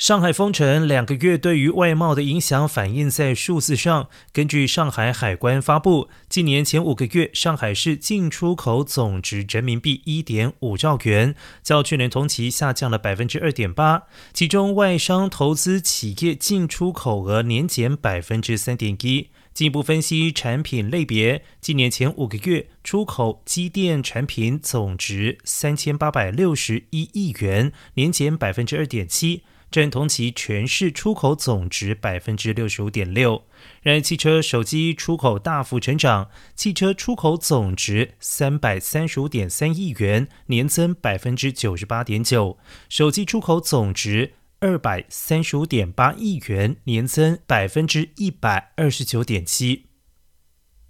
上海封城两个月，对于外贸的影响反映在数字上。根据上海海关发布，今年前五个月，上海市进出口总值人民币一点五兆元，较去年同期下降了百分之二点八。其中，外商投资企业进出口额年减百分之三点一。进一步分析产品类别，今年前五个月出口机电产品总值三千八百六十一亿元，年减百分之二点七。占同期全市出口总值百分之六十五点六。然而，汽车、手机出口大幅成长，汽车出口总值三百三十五点三亿元，年增百分之九十八点九；手机出口总值二百三十五点八亿元，年增百分之一百二十九点七。